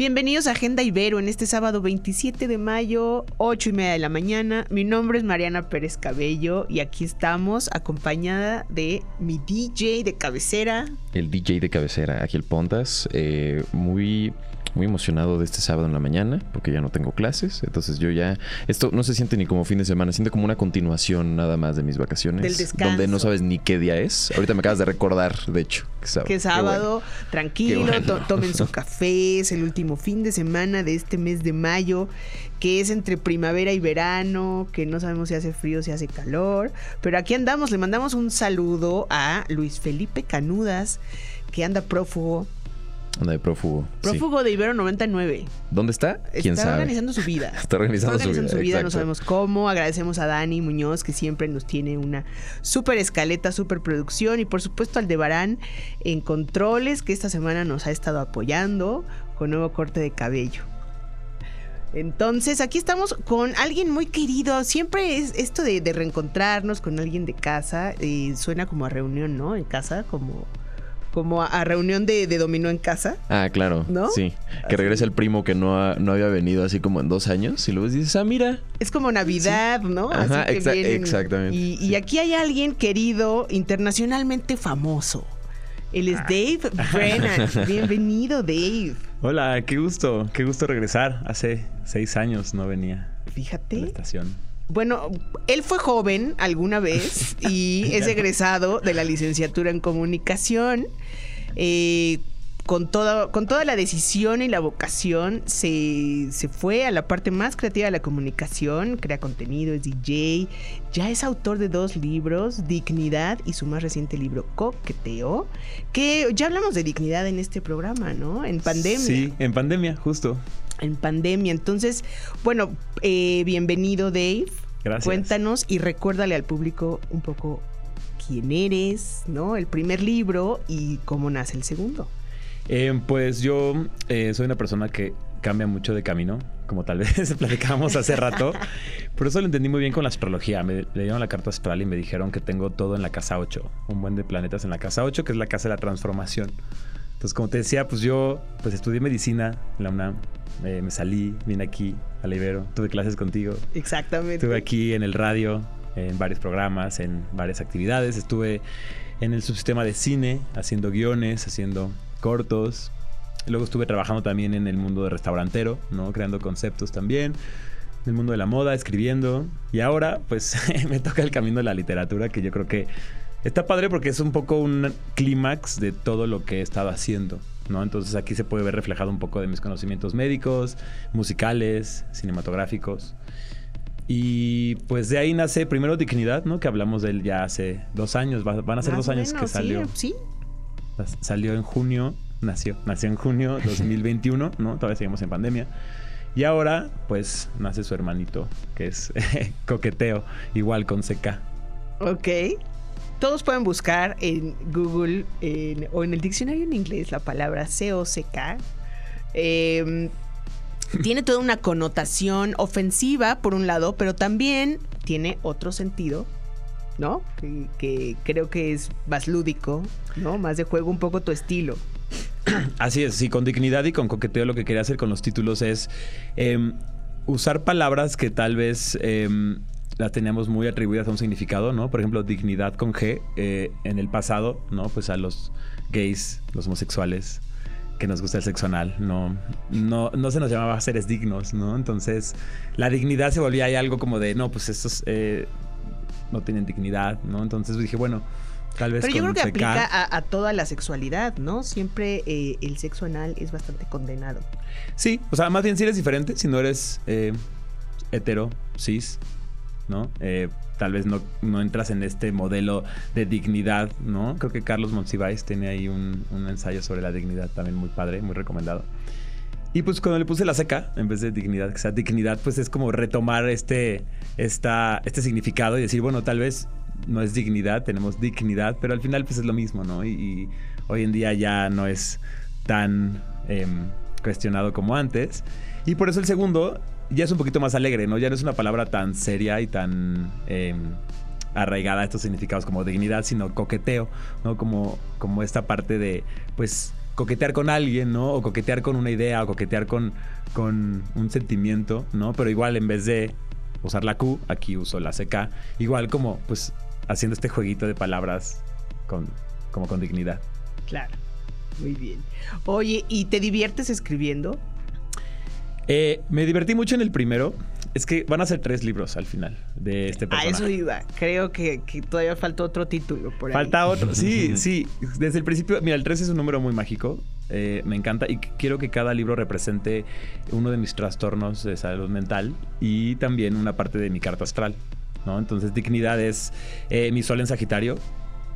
Bienvenidos a Agenda Ibero en este sábado 27 de mayo, 8 y media de la mañana. Mi nombre es Mariana Pérez Cabello y aquí estamos acompañada de mi DJ de cabecera. El DJ de cabecera, aquí el Pontas, eh, muy muy emocionado de este sábado en la mañana porque ya no tengo clases. Entonces yo ya. Esto no se siente ni como fin de semana, siente como una continuación nada más de mis vacaciones. Del descanso. Donde no sabes ni qué día es. Ahorita me acabas de recordar, de hecho. Que sábado. Que sábado, Qué tranquilo, bueno. to- tomen su café, es el último fin de semana de este mes de mayo, que es entre primavera y verano, que no sabemos si hace frío, si hace calor, pero aquí andamos, le mandamos un saludo a Luis Felipe Canudas, que anda prófugo, Anda de prófugo. sí. prófugo de Ibero 99. ¿Dónde está? ¿Quién Está sabe? organizando su vida. Está organizando, Está organizando su vida. no exacto. sabemos cómo. Agradecemos a Dani Muñoz, que siempre nos tiene una súper escaleta, súper producción. Y por supuesto al de Barán en controles, que esta semana nos ha estado apoyando con nuevo corte de cabello. Entonces, aquí estamos con alguien muy querido. Siempre es esto de, de reencontrarnos con alguien de casa. eh, suena como a reunión, ¿no? En casa, como, como a, a reunión de, de dominó en casa. Ah, claro. ¿No? Sí. Así. Que regresa el primo que no, ha- no había venido así como en dos años. Y luego dices, ah, mira. Es como Navidad, ¿no? Ajá, que exa- vienen- exactamente, Y, y aquí hay alguien querido, internacionalmente famoso. Él Ah. es Dave Brennan. Bienvenido, Dave. Hola, qué gusto, qué gusto regresar. Hace seis años no venía a la Fíjate. estación. Bueno, él fue joven alguna vez y es egresado de la licenciatura en comunicación. Eh, con, toda, con toda la decisión y la vocación se, se fue a la parte más creativa de la comunicación, crea contenido, es DJ, ya es autor de dos libros, Dignidad y su más reciente libro, Coqueteo, que ya hablamos de dignidad en este programa, ¿no? En pandemia. Sí, en pandemia, justo. En pandemia. Entonces, bueno, eh, bienvenido Dave. Gracias. Cuéntanos y recuérdale al público un poco quién eres, ¿no? El primer libro y cómo nace el segundo. Eh, pues yo eh, soy una persona que cambia mucho de camino, como tal vez platicábamos hace rato. Por eso lo entendí muy bien con la astrología. Me le dieron la carta astral y me dijeron que tengo todo en la casa 8. Un buen de planetas en la casa 8, que es la casa de la transformación. Entonces, como te decía, pues yo pues estudié medicina en la UNAM. Eh, me salí, vine aquí a la Ibero, tuve clases contigo. Exactamente. Estuve aquí en el radio, en varios programas, en varias actividades. Estuve en el subsistema de cine, haciendo guiones, haciendo cortos. Luego estuve trabajando también en el mundo de restaurantero, ¿no? Creando conceptos también. En el mundo de la moda, escribiendo. Y ahora, pues, me toca el camino de la literatura, que yo creo que está padre porque es un poco un clímax de todo lo que he estado haciendo. ¿no? Entonces aquí se puede ver reflejado un poco de mis conocimientos médicos, musicales, cinematográficos. Y pues de ahí nace primero Dignidad, ¿no? Que hablamos de él ya hace dos años, va- van a ser Más dos años que menos, sí, salió. Sí, Salió en junio, nació, nació en junio 2021, ¿no? Todavía seguimos en pandemia. Y ahora, pues, nace su hermanito, que es Coqueteo, igual con CK. Ok. Todos pueden buscar en Google en- o en el diccionario en inglés la palabra C-O-C-K. Eh, tiene toda una connotación ofensiva, por un lado, pero también tiene otro sentido, ¿no? Que, que creo que es más lúdico, ¿no? Más de juego, un poco tu estilo. Así es, sí, con dignidad y con coqueteo lo que quería hacer con los títulos es em, usar palabras que tal vez em, las teníamos muy atribuidas a un significado, ¿no? Por ejemplo, dignidad con G eh, en el pasado, ¿no? Pues a los gays, los homosexuales, que nos gusta el sexo anal, no, no, no se nos llamaba seres dignos, ¿no? Entonces, la dignidad se volvía ahí algo como de, no, pues estos eh, no tienen dignidad, ¿no? Entonces dije, bueno, tal vez Pero yo creo que aplica a, a toda la sexualidad, ¿no? Siempre eh, el sexo anal es bastante condenado. Sí, o sea, más bien si eres diferente, si no eres eh, hetero, cis, ¿no? Eh, tal vez no, entras en este modelo de dignidad, ¿no? Creo que Carlos Monsiváis tiene ahí un, un ensayo sobre la dignidad también muy padre, muy recomendado. Y pues cuando le puse la seca, en vez de dignidad, que sea dignidad, pues es como retomar este, esta, este significado y decir, bueno, tal vez no es dignidad, tenemos dignidad, pero al final pues es lo mismo, ¿no? Y, y hoy en día ya no es tan em, cuestionado como antes. Y por eso el segundo ya es un poquito más alegre, ¿no? Ya no es una palabra tan seria y tan em, arraigada a estos significados como dignidad, sino coqueteo, ¿no? Como, como esta parte de, pues, coquetear con alguien, ¿no? O coquetear con una idea, o coquetear con, con un sentimiento, ¿no? Pero igual en vez de usar la Q, aquí uso la CK. Igual como, pues, haciendo este jueguito de palabras con, como con dignidad. Claro. Muy bien. Oye, ¿y te diviertes escribiendo? Eh, me divertí mucho en el primero. Es que van a ser tres libros al final de este A personaje. eso iba. Creo que, que todavía falta otro título por ahí. Falta otro. Sí, sí. Desde el principio, mira, el 3 es un número muy mágico. Eh, me encanta y quiero que cada libro represente uno de mis trastornos de salud mental y también una parte de mi carta astral. ¿no? Entonces, dignidad es eh, mi sol en Sagitario,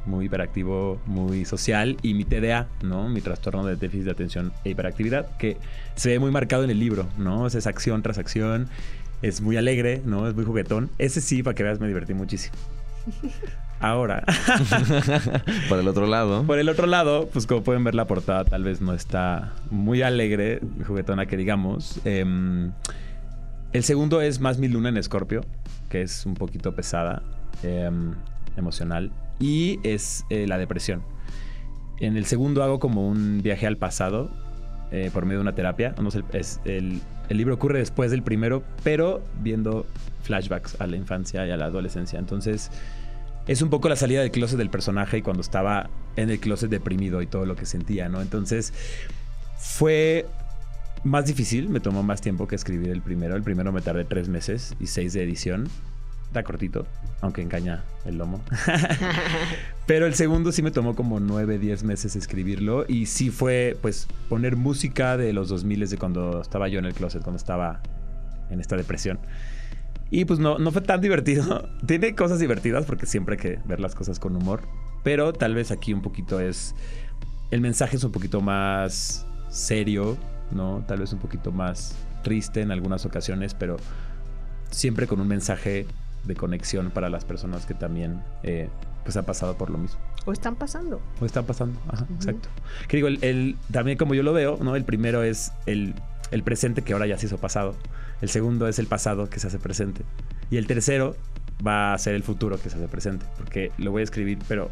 muy hiperactivo, muy social, y mi TDA, ¿no? Mi trastorno de déficit de atención e hiperactividad, que se ve muy marcado en el libro, ¿no? Es acción tras acción, es muy alegre, ¿no? Es muy juguetón. Ese sí, para que veas, me divertí muchísimo. Ahora, Por el otro lado. por el otro lado, pues como pueden ver la portada tal vez no está muy alegre, juguetona que digamos. Em, el segundo es Más mi luna en Escorpio, que es un poquito pesada, em, emocional, y es eh, la depresión. En el segundo hago como un viaje al pasado eh, por medio de una terapia. El libro ocurre después del primero, pero viendo flashbacks a la infancia y a la adolescencia. Entonces, es un poco la salida del closet del personaje y cuando estaba en el closet deprimido y todo lo que sentía, ¿no? Entonces, fue más difícil, me tomó más tiempo que escribir el primero. El primero me tardé tres meses y seis de edición. Está cortito, aunque engaña el lomo. Pero el segundo sí me tomó como nueve, diez meses escribirlo. Y sí fue, pues, poner música de los 2000 de cuando estaba yo en el closet, cuando estaba en esta depresión. Y pues no, no fue tan divertido. Tiene cosas divertidas porque siempre hay que ver las cosas con humor. Pero tal vez aquí un poquito es... El mensaje es un poquito más serio, ¿no? Tal vez un poquito más triste en algunas ocasiones, pero siempre con un mensaje de conexión para las personas que también eh, pues han pasado por lo mismo. ¿O están pasando? O están pasando, ajá, exacto. Que digo, el, el- también como yo lo veo, ¿no? El primero es el, el presente que ahora ya se hizo pasado. El segundo es el pasado que se hace presente. Y el tercero va a ser el futuro que se hace presente. Porque lo voy a escribir, pero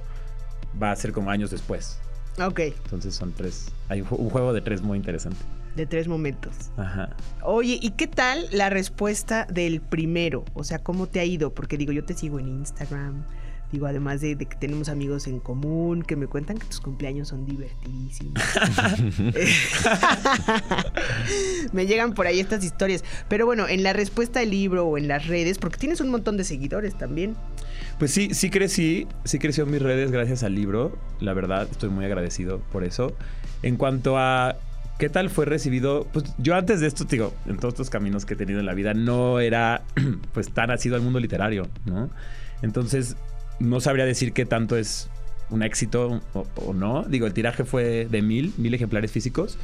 va a ser como años después. Ok, Entonces son tres. Hay un, ju- un juego de tres muy interesante. de tres momentos. Ajá. Oye, ¿y qué tal la respuesta del primero? O sea, ¿cómo te ha ido? Porque digo, yo te sigo en Instagram. Digo, además de, de que tenemos amigos en común que me cuentan que tus cumpleaños son divertidísimos. me llegan por ahí estas historias. Pero bueno, en la respuesta del libro o en las redes, porque tienes un montón de seguidores también. Pues sí, sí crecí, sí creció mis redes gracias al libro. La verdad, estoy muy agradecido por eso. En cuanto a qué tal fue recibido, pues yo antes de esto, digo, en todos estos caminos que he tenido en la vida, no era pues tan nacido al mundo literario, ¿no? Entonces, no sabría decir qué tanto es un éxito o, o no. Digo, el tiraje fue de mil, mil ejemplares físicos.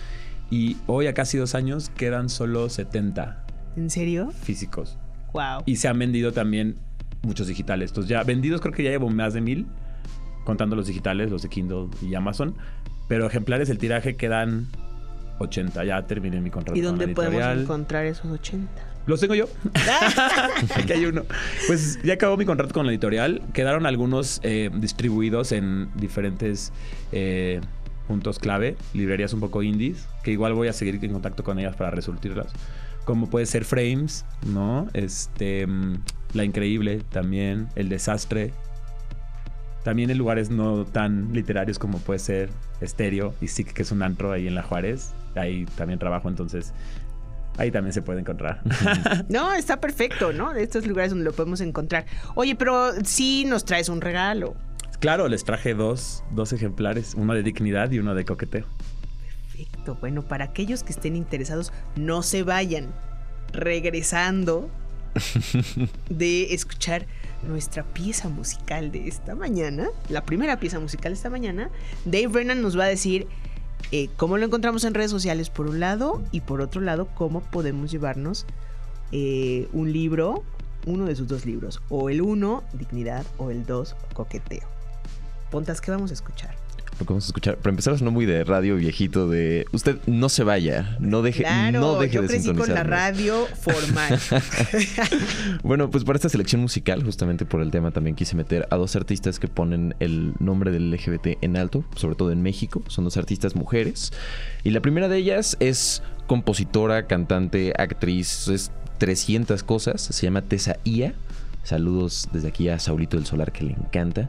Y hoy, a casi dos años, quedan solo 70 ¿En serio? físicos. Wow. Y se han vendido también muchos digitales. Entonces ya vendidos creo que ya llevo más de mil, contando los digitales, los de Kindle y Amazon. Pero ejemplares, el tiraje quedan 80. Ya terminé mi contrato ¿Y con la dónde podemos encontrar esos 80? Los tengo yo. Aquí hay uno. Pues ya acabó mi contrato con la editorial. Quedaron algunos eh, distribuidos en diferentes eh, puntos clave, librerías un poco indies, que igual voy a seguir en contacto con ellas para resurtirlas. Como puede ser Frames, ¿no? Este, mm, La Increíble también, El Desastre. También en lugares no tan literarios como puede ser Estéreo y sí que es un antro ahí en La Juárez. Ahí también trabajo, entonces ahí también se puede encontrar. No, está perfecto, ¿no? De estos lugares donde lo podemos encontrar. Oye, pero sí nos traes un regalo. Claro, les traje dos, dos ejemplares, uno de dignidad y uno de coqueteo. Perfecto. Bueno, para aquellos que estén interesados, no se vayan. Regresando de escuchar nuestra pieza musical de esta mañana, la primera pieza musical de esta mañana, Dave Brennan nos va a decir eh, cómo lo encontramos en redes sociales por un lado y por otro lado cómo podemos llevarnos eh, un libro, uno de sus dos libros, o el uno, dignidad, o el dos, coqueteo. Pontas, ¿qué vamos a escuchar? Lo que vamos a escuchar, para empezar, no muy de radio viejito de usted no se vaya, no deje, Claro, no deje yo de crecí con la sintonizarnos". radio formal. Bueno, pues para esta selección musical, justamente por el tema, también quise meter a dos artistas que ponen el nombre del LGBT en alto, sobre todo en México. Son dos artistas mujeres. Y la primera de ellas es compositora, cantante, actriz, es 300 cosas. Se llama Tessa Ia. Saludos desde aquí a Saulito del Solar, que le encanta.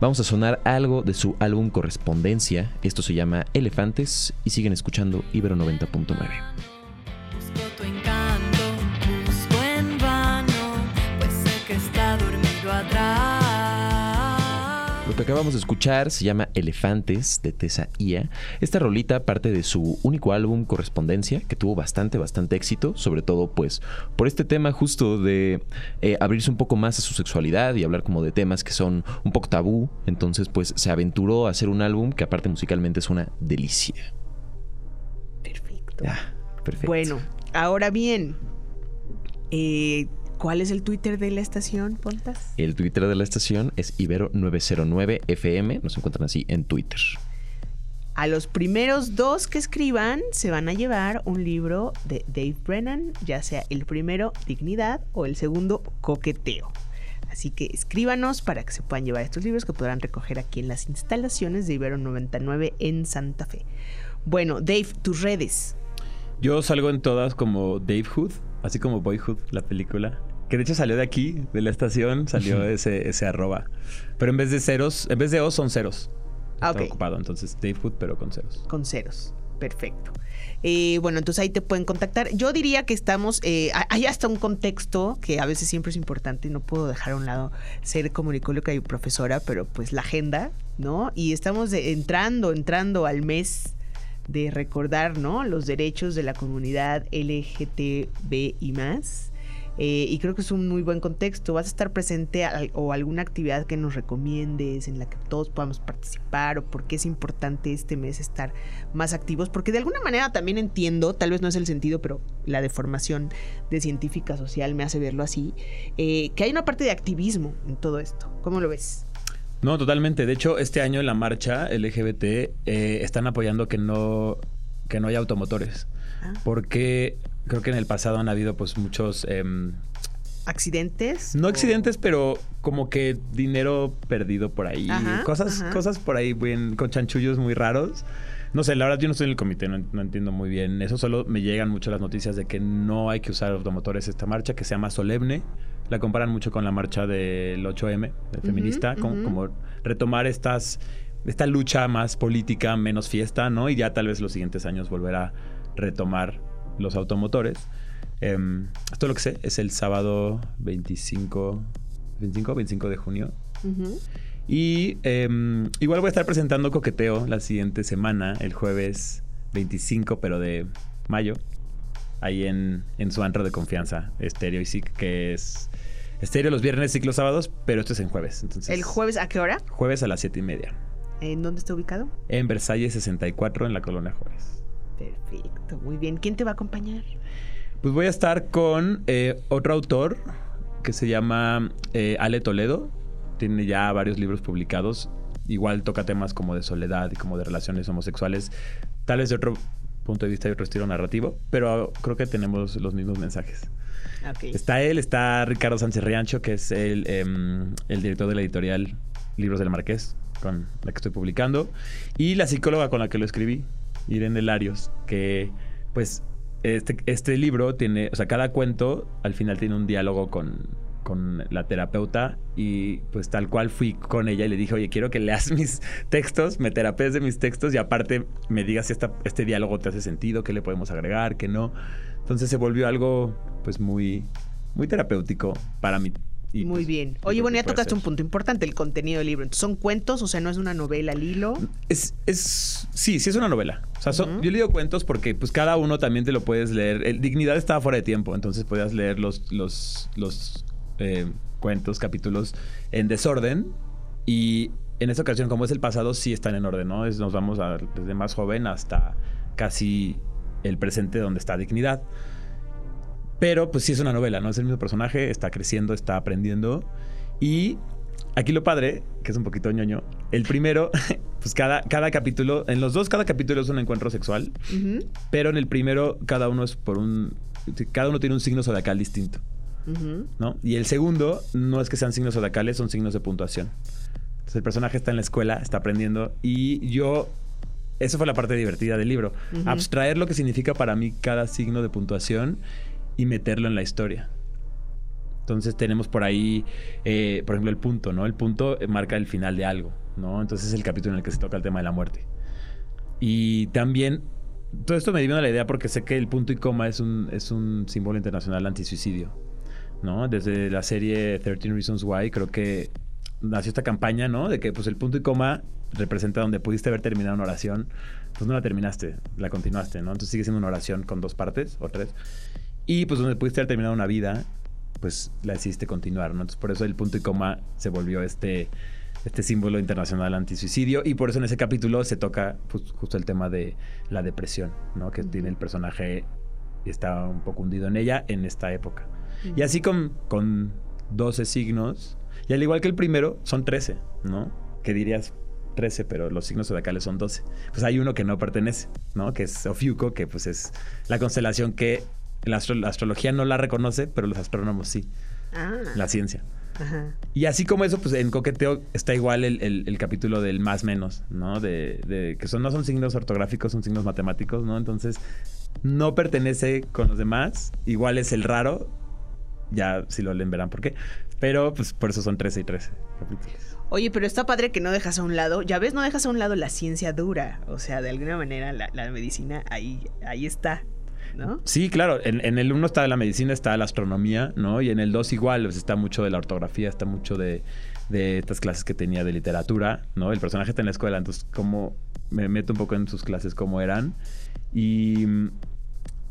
Vamos a sonar algo de su álbum Correspondencia. Esto se llama Elefantes y siguen escuchando Ibero 90.9. que acabamos de escuchar se llama Elefantes de Tessa Ia. Esta rolita parte de su único álbum Correspondencia, que tuvo bastante, bastante éxito, sobre todo pues por este tema justo de eh, abrirse un poco más a su sexualidad y hablar como de temas que son un poco tabú. Entonces pues se aventuró a hacer un álbum que aparte musicalmente es una delicia. Perfecto. Ah, perfecto. Bueno, ahora bien, eh, ¿cuál es el Twitter de la estación, Pontas? El Twitter de la estación es Ibero909FM. Nos encuentran así en Twitter. A los primeros dos que escriban se van a llevar un libro de Dave Brennan, ya sea el primero, Dignidad, o el segundo, Coqueteo. Así que escríbanos para que se puedan llevar estos libros que podrán recoger aquí en las instalaciones de Ibero 99 en Santa Fe. Bueno, Dave, tus redes. Yo salgo en todas como Dave Hood, así como Boyhood, la película. Que de hecho salió de aquí, de la estación, salió ese, ese arroba. Pero en vez de ceros, en vez de O son ceros. Ah, Está ok. ocupado, entonces Dave Hood, pero con ceros. Con ceros. Perfecto. Eh, bueno, entonces ahí te pueden contactar. Yo diría que estamos, eh, ha- hay hasta un contexto que a veces siempre es importante y no puedo dejar a un lado ser comunicóloga y profesora, pero pues la agenda, ¿no? Y estamos de- entrando, entrando al mes de recordar, ¿no? Los derechos de la comunidad LGTB y más. Eh, y creo que es un muy buen contexto. Vas a estar presente al- o alguna actividad que nos recomiendes en la que todos podamos participar o por qué es importante este mes estar más activos. Porque de alguna manera también entiendo, tal vez no es el sentido, pero la deformación de científica social me hace verlo así, eh, que hay una parte de activismo en todo esto. ¿Cómo lo ves? No, totalmente. De hecho, este año en la marcha LGBT eh, están apoyando que no, que no haya automotores. Ah. Porque creo que en el pasado han habido pues muchos... em, ¿Accidentes? no O- accidentes, pero como que dinero perdido por ahí. Ajá, cosas, ajá. cosas por ahí bien, con chanchullos muy raros. No sé, la verdad yo no estoy en el comité, no, no entiendo muy bien. Eso solo me llegan mucho las noticias de que no hay que usar automotores esta marcha, que se llama solemne. La comparan mucho con la marcha del 8M, de feminista, ujú. como retomar estas, esta lucha más política, menos fiesta, ¿no? Y ya tal vez los siguientes años volver a retomar los automotores. Em, esto lo que sé es el sábado 25, 25, 25 de junio. Y em, igual voy a estar presentando Coqueteo la siguiente semana, el jueves 25, pero de mayo, ahí en, en su antro de confianza, Estéreo y SIC, que es Estéreo los viernes, SIC los sábados, pero esto es en jueves. Entonces, ¿El jueves a qué hora? Jueves a las 7 y media. ¿En dónde está ubicado? En Versalles 64, en la Colonia Juárez. Perfecto, muy bien. ¿Quién te va a acompañar? Pues voy a estar con eh, otro autor que se llama eh, Ale Toledo. Tiene ya varios libros publicados. Igual toca temas como de soledad y como de relaciones homosexuales. Tal vez de otro punto de vista y otro estilo narrativo. Pero creo que tenemos los mismos mensajes. Está él, está Ricardo Sánchez Riancho, que es el, em, el director de la editorial Libros del Marqués, con la que estoy publicando. Y la psicóloga con la que lo escribí, Irene Larios, que pues este, este libro tiene, o sea, cada cuento al final tiene un diálogo con, con la terapeuta y pues tal cual fui con ella y le dije, oye, quiero que leas mis textos, me terapees de mis textos y aparte me digas si esta- este diálogo te hace sentido, qué le podemos agregar, qué no. Entonces se volvió algo pues muy, muy terapéutico para mí. Y, Muy pues, bien. Oye, bueno, ya tocaste ser. un punto importante, el contenido del libro. Entonces, ¿son cuentos? O sea, no es una novela al hilo. Es, es, sí, sí es una novela. O sea, son- yo le digo cuentos porque pues cada uno también te lo puedes leer. El Dignidad estaba fuera de tiempo, entonces podías leer los, los, los eh, cuentos, capítulos en desorden y en esta ocasión, como es el pasado, sí están en orden, ¿no? Es- nos vamos a- desde más joven hasta casi el presente donde está dignidad. Pero pues sí es una novela, ¿no? Es el mismo personaje, está creciendo, está aprendiendo. Y aquí lo padre, que es un poquito ñoño, el primero, pues cada, cada capítulo, en los dos cada capítulo es un encuentro sexual, Ujú, pero en el primero cada uno es por un... Cada uno tiene un signo zodiacal distinto, ujú. ¿no? Y el segundo no es que sean signos zodiacales, son signos de puntuación. Entonces el personaje está en la escuela, está aprendiendo y yo... Eso fue la parte divertida del libro. Ujú. Abstraer lo que significa para mí cada signo de puntuación y meterlo en la historia. Entonces tenemos por ahí, eh, por ejemplo, el punto, ¿no? El punto marca el final de algo, ¿no? Entonces es el capítulo en el que se toca el tema de la muerte. Y también, todo esto me dio la idea porque sé que el punto y coma es un, es un símbolo internacional antisuicidio, ¿no? Desde la serie 13 Reasons Why creo que nació esta campaña, ¿no? De que pues el punto y coma representa donde pudiste haber terminado una oración, pues no la terminaste, la continuaste, ¿no? Entonces sigue siendo una oración con dos partes o tres. Y pues donde pudiste haber terminado una vida, pues la decidiste continuar, ¿no? Entonces por eso el punto y coma se volvió este, este símbolo internacional antisuicidio y por eso en ese capítulo se toca pues, justo el tema de la depresión, ¿no? Que tiene el personaje y está un poco hundido en ella en esta época. Y así con, con 12 signos, y al igual que el primero, son 13, ¿no? Que dirías 13, pero los signos zodiacales son 12. Pues hay uno que no pertenece, ¿no? Que es Ofiuco, que pues es la constelación que la, astro- la astrología no la reconoce, pero los astrónomos sí, Ah, la ciencia. ajá. Y así como eso, pues en coqueteo está igual el, el- el capítulo del más menos, ¿no? De, de- que son, no son signos ortográficos, son signos matemáticos, ¿no? Entonces, no pertenece con los demás. Igual es el raro. Ya si lo leen verán por qué. Pero pues por eso son 13 y 13 capítulos. Oye, pero está padre que no dejas a un lado, ya ves, no dejas a un lado la ciencia dura. O sea, de alguna manera la, la medicina ahí, ahí está, ¿no? Sí, claro. En, en el 1 está la medicina, está la astronomía, ¿no? Y en el 2 igual, pues, está mucho de la ortografía, está mucho de, de estas clases que tenía de literatura, ¿no? El personaje está en la escuela, entonces como me meto un poco en sus clases cómo eran. Y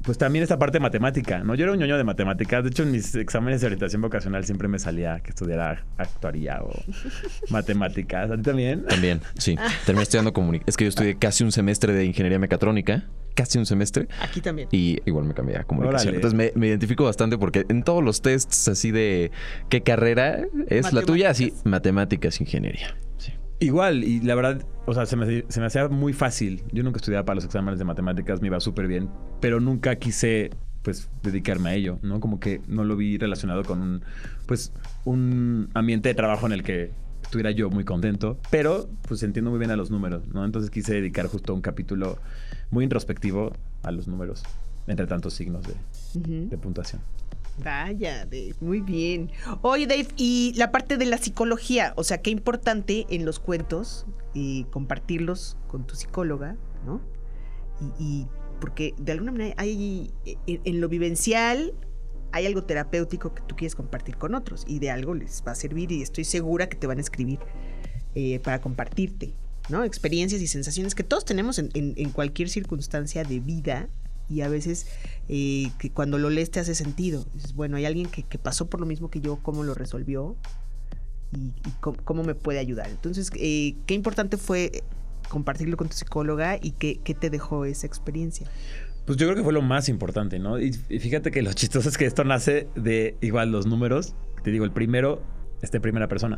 pues también esta parte matemática, ¿no? Yo era un ñoño de matemáticas. De hecho, en mis exámenes de orientación vocacional siempre me salía que estudiara actuaría o matemáticas. ¿A ti también? También, sí. Terminé estudiando comunicación. Es que yo estudié casi un semestre de ingeniería mecatrónica. Casi un semestre. Aquí también. Y igual me cambié a comunicación. Órale. Entonces me, me identifico bastante porque en todos los tests así de qué carrera es la tuya, así Matemáticas. matemáticas, ingeniería. Sí. Igual, y la verdad, o sea, se me, se me hacía muy fácil. Yo nunca estudiaba para los exámenes de matemáticas, me iba súper bien, pero nunca quise, pues, dedicarme a ello, ¿no? Como que no lo vi relacionado con un, pues, un ambiente de trabajo en el que estuviera yo muy contento, pero, pues, entiendo muy bien a los números, ¿no? Entonces quise dedicar justo un capítulo muy introspectivo a los números, entre tantos signos de, de puntuación. Vaya, Dave, muy bien. Oye, Dave, y la parte de la psicología, o sea, qué importante en los cuentos y compartirlos con tu psicóloga, ¿no? Y, y porque de alguna manera hay en, en lo vivencial hay algo terapéutico que tú quieres compartir con otros y de algo les va a servir y estoy segura que te van a escribir eh, para compartirte, ¿no? Experiencias y sensaciones que todos tenemos en, en- en cualquier circunstancia de vida y a veces eh, que cuando lo lees te hace sentido. Dices, bueno, hay alguien que, que pasó por lo mismo que yo, cómo lo resolvió y, y cómo, cómo me puede ayudar. Entonces, eh, qué importante fue compartirlo con tu psicóloga y qué, qué te dejó esa experiencia. Pues yo creo que fue lo más importante, ¿no? Y y fíjate que lo chistoso es que esto nace de igual los números. Te digo, el primero está en primera persona.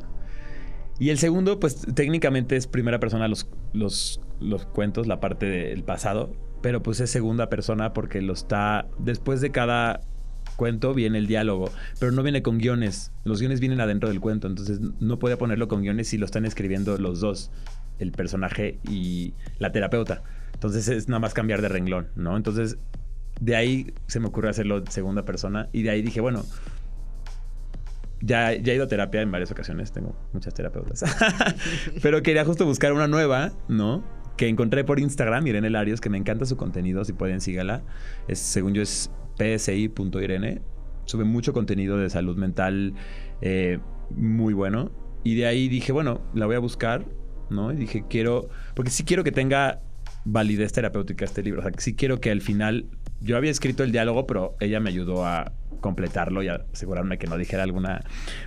Y el segundo, pues técnicamente es primera persona los, los, los cuentos, la parte del pasado, pero pues es segunda persona porque lo está, después de cada cuento viene el diálogo, pero no viene con guiones, los guiones vienen adentro del cuento, entonces no podía ponerlo con guiones si lo están escribiendo los dos, el personaje y la terapeuta. Entonces es nada más cambiar de renglón, ¿no? Entonces de ahí se me ocurrió hacerlo segunda persona y de ahí dije, bueno, ya, ya he ido a terapia en varias ocasiones, tengo muchas terapeutas. Pero quería justo buscar una nueva, ¿no? Que encontré por Instagram, Irene Larios, que me encanta su contenido, si pueden sígala. Es, según yo es psi.irene. Sube mucho contenido de salud mental eh, muy bueno. Y de ahí dije, bueno, la voy a buscar, ¿no? Y dije, quiero, porque sí quiero que tenga validez terapéutica este libro. O sea, sí quiero que al final yo había escrito el diálogo, pero ella me ayudó a completarlo y asegurarme que no dijera alguna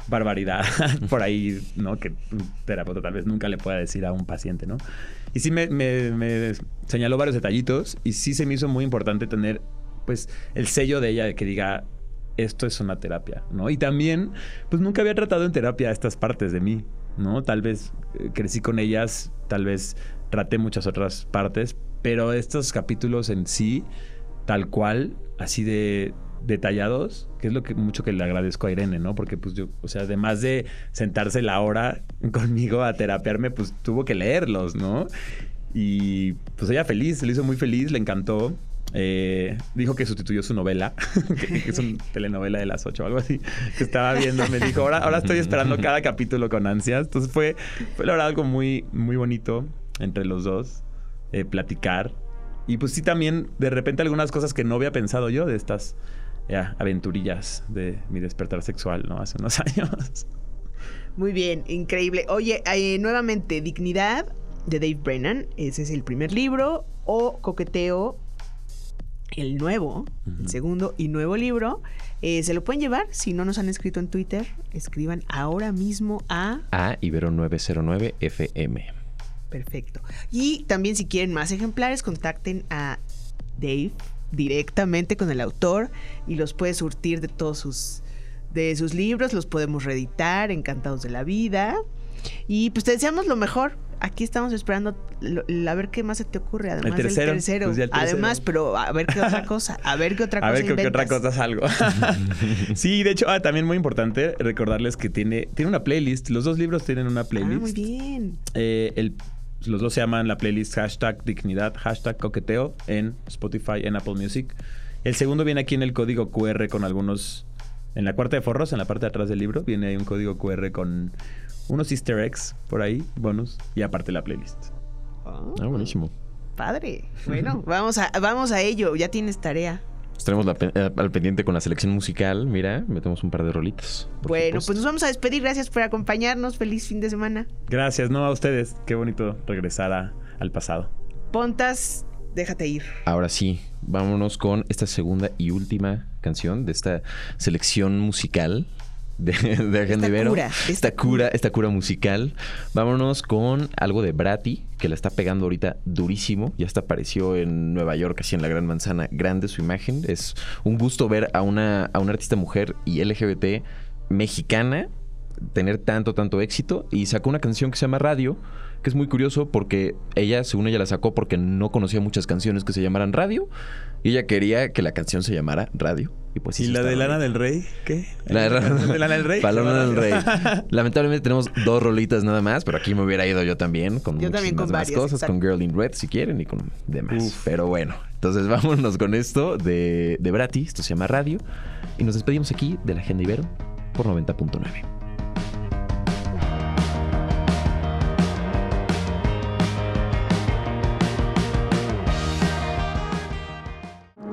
barbaridad por ahí, ¿no? Que un terapeuta tal vez nunca le pueda decir a un paciente, ¿no? Y sí me, me- me señaló varios detallitos y sí se me hizo muy importante tener, pues, el sello de ella de que diga, esto es una terapia, ¿no? Y también, pues nunca había tratado en terapia estas partes de mí, ¿no? Tal vez eh, crecí con ellas, tal vez traté muchas otras partes, pero estos capítulos en sí, tal cual, así de detallados, que es lo que mucho que le agradezco a Irene, ¿no? Porque pues yo, o sea, además de sentarse la hora conmigo a terapiarme, pues tuvo que leerlos, ¿no? Y pues ella feliz, se le hizo muy feliz, le encantó. Eh, dijo que sustituyó su novela, que, que es una telenovela de las 8 o algo así, que estaba viendo. Me dijo, ahora, ahora estoy esperando cada capítulo con ansias. Entonces fue, fue la verdad algo muy, muy bonito entre los dos, eh, platicar. Y pues sí también, de repente algunas cosas que no había pensado yo de estas ya, aventurillas de mi despertar sexual, ¿no? Hace unos años. Muy bien, increíble. Oye, eh, nuevamente, Dignidad de Dave Brennan. Ese es el primer libro. O Coqueteo, el nuevo, el segundo y nuevo libro. Eh, se lo pueden llevar. Si no nos han escrito en Twitter, escriban ahora mismo a A Ibero 909 FM. Perfecto. Y también si quieren más ejemplares, contacten a Dave directamente con el autor y los puede surtir de todos sus de sus libros, los podemos reeditar, encantados de la vida. Y pues te deseamos lo mejor. Aquí estamos esperando lo- a ver qué más se te ocurre, además tercero, del tercero. pues el tercero. Además, pero a ver qué otra cosa, a ver qué otra A cosa ver qué, qué otra cosa salgo. sí, de hecho, ah, también muy importante recordarles que tiene, tiene una playlist. Los dos libros tienen una Ah, playlist. muy bien. Eh, el- los dos se llaman la playlist hashtag dignidad, hashtag coqueteo en Spotify, en Apple Music. El segundo viene aquí en el código QR con algunos... En la cuarta de forros, en la parte de atrás del libro, viene ahí un código QR con unos easter eggs por ahí, bonus, y aparte la playlist. Oh, Ah, buenísimo. padre. Bueno, vamos a, vamos a ello. Ya tienes tarea. Estaremos la pe- eh, al pendiente con la selección musical. Mira, metemos un par de rolitas. Bueno, supuesto. pues nos vamos a despedir. Gracias por acompañarnos. Feliz fin de semana. Gracias, no a ustedes. Qué bonito regresar a- al pasado. Pontas, déjate ir. Ahora sí, vámonos con esta segunda y última canción de esta selección musical de, de Esta Ibero. cura, esta esta cura, esta cura musical. Vámonos con algo de Brati, que la está pegando ahorita durísimo. Ya hasta apareció en Nueva York, así en la Gran Manzana, grande su imagen. Es un gusto ver a una, a una artista mujer y LGBT mexicana tener tanto, tanto éxito. Y sacó una canción que se llama Radio, que es muy curioso porque ella, según ella, la sacó porque no conocía muchas canciones que se llamaran Radio. Y ella quería que la canción se llamara Radio. Y pues sí, ¿Y sí la de Lana bien. del Rey? ¿Qué? La de ¿De Lana del Rey? Paloma del Rey. Lamentablemente tenemos dos rolitas nada más, pero aquí me hubiera ido yo también con Yo también con muchísimas más varias, cosas, exacto. con Girl in Red si quieren y con demás. Uf. Pero bueno, entonces vámonos con esto de, de Brati, esto se llama Radio, y nos despedimos aquí de la Agenda Ibero por 90.9.